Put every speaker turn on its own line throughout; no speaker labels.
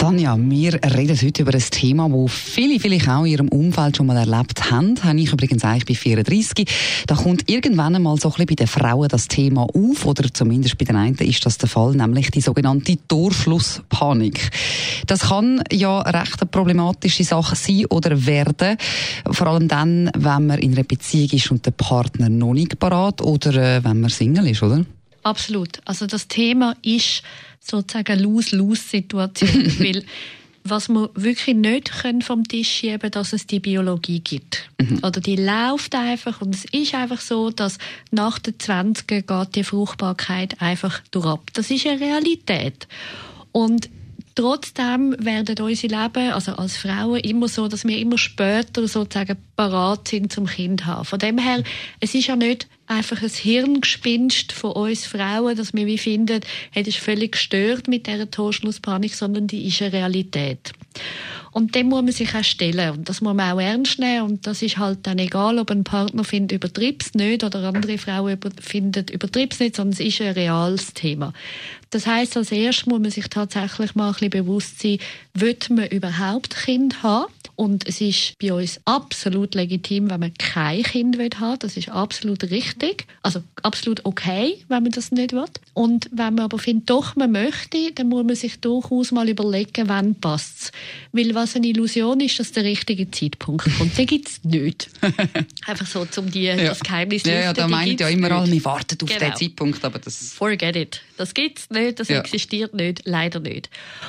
Tanja, wir reden heute über ein Thema, das viele vielleicht auch in ihrem Umfeld schon mal erlebt haben. Habe ich übrigens eigentlich bei 34. Da kommt irgendwann einmal so ein bisschen bei den Frauen das Thema auf, oder zumindest bei den einen ist das der Fall, nämlich die sogenannte Torschlusspanik. Das kann ja recht eine problematische Sache sein oder werden, vor allem dann, wenn man in einer Beziehung ist und der Partner noch nicht parat oder äh, wenn man Single ist, oder?
Absolut. Also das Thema ist sozusagen eine Lose-Lose-Situation, weil was wir wirklich nicht können vom Tisch schieben, dass es die Biologie gibt. Mhm. Oder die läuft einfach und es ist einfach so, dass nach den 20 geht die Fruchtbarkeit einfach durchab. Das ist eine Realität. Und Trotzdem werden unsere Leben, also als Frauen, immer so, dass wir immer später sozusagen parat sind zum Kind haben. Von dem her, es ist ja nicht einfach ein Hirngespinst von uns Frauen, dass wir wie finden, hey, das ist völlig gestört mit dieser Torschlusspanik, sondern die ist eine Realität. Und dem muss man sich auch stellen. Und das muss man auch ernst nehmen. Und das ist halt dann egal, ob ein Partner findet, übertrieb's nicht oder andere Frauen über, finden, übertrieb's nicht, sondern es ist ein reales Thema. Das heißt, als erstes muss man sich tatsächlich mal ein bisschen bewusst sein, wird man überhaupt Kind haben? Und es ist bei uns absolut legitim, wenn man kein Kind haben will. Das ist absolut richtig. Also absolut okay, wenn man das nicht will. Und wenn man aber findet, doch, man möchte, dann muss man sich durchaus mal überlegen, wann passt es. Weil was eine Illusion ist, dass der richtige Zeitpunkt kommt. Den gibt es nicht. Einfach so, um die, ja. das Geheimnis
zu Ja, ja da meint ja immer alle, wir warten auf genau. den Zeitpunkt, aber das...
Forget it. Das gibt es nicht, das ja. existiert nicht, leider nicht.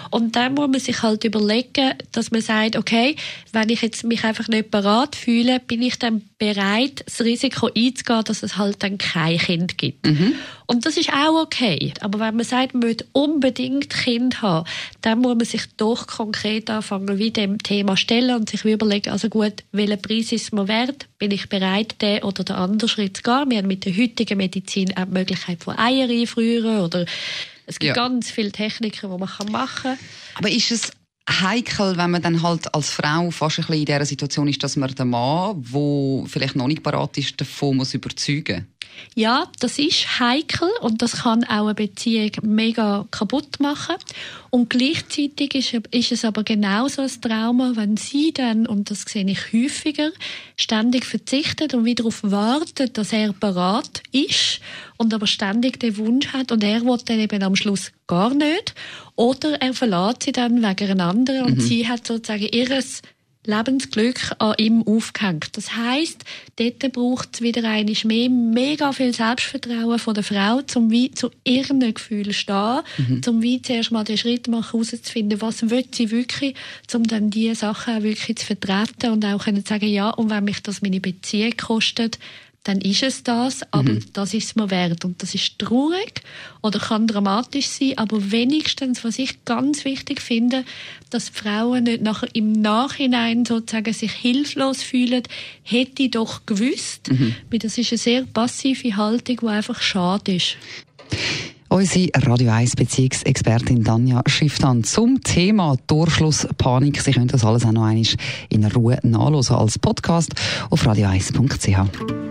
Und dann muss man sich halt überlegen, dass man sagt, okay, wenn ich jetzt mich einfach nicht bereit fühle, bin ich dann bereit, das Risiko einzugehen, dass es halt dann kein Kind gibt. Mhm. Und das ist auch okay. Aber wenn man sagt, man möchte unbedingt Kind haben, dann muss man sich doch konkret anfangen, wie dem Thema stellen und sich überlegen, also gut, welchen Preis ist mir wert? Bin ich bereit, den oder den anderen Schritt zu gehen? Wir haben mit der heutigen Medizin auch die Möglichkeit von Eier einfrieren oder es gibt ja. ganz viele Techniken, die man machen kann.
Aber ist es heikel, wenn man dann halt als Frau fast ein bisschen in dieser Situation ist, dass man den Mann, der vielleicht noch nicht parat ist, davon muss überzeugen
ja, das ist heikel und das kann auch eine Beziehung mega kaputt machen. Und gleichzeitig ist, ist es aber genauso ein Trauma, wenn sie dann, und das sehe ich häufiger, ständig verzichtet und wieder darauf wartet, dass er parat ist und aber ständig den Wunsch hat und er will dann eben am Schluss gar nicht. Oder er verlässt sie dann wegen einer anderen und mhm. sie hat sozusagen ihres Lebensglück an ihm aufgehängt. Das heißt, dort braucht es wieder einmal mehr, mega viel Selbstvertrauen von der Frau, zum wie zu ihren Gefühlen stehen, mhm. zum wie zuerst mal den Schritt machen, herauszufinden, was will sie wirklich, um dann diese Sachen auch wirklich zu vertreten und auch können zu sagen, ja, und wenn mich das meine Beziehung kostet, dann ist es das, aber mhm. das ist es mir wert. Und das ist traurig oder kann dramatisch sein, aber wenigstens, was ich ganz wichtig finde, dass Frauen nicht nachher im Nachhinein sozusagen sich hilflos fühlen, hätte ich doch gewusst, mhm. weil das ist eine sehr passive Haltung, die einfach schade ist.
Unsere Radio 1 Beziehungsexpertin Danja Schifftan zum Thema Durchschlusspanik. Sie können das alles auch noch einmal in Ruhe nachlesen als Podcast auf radio1.ch.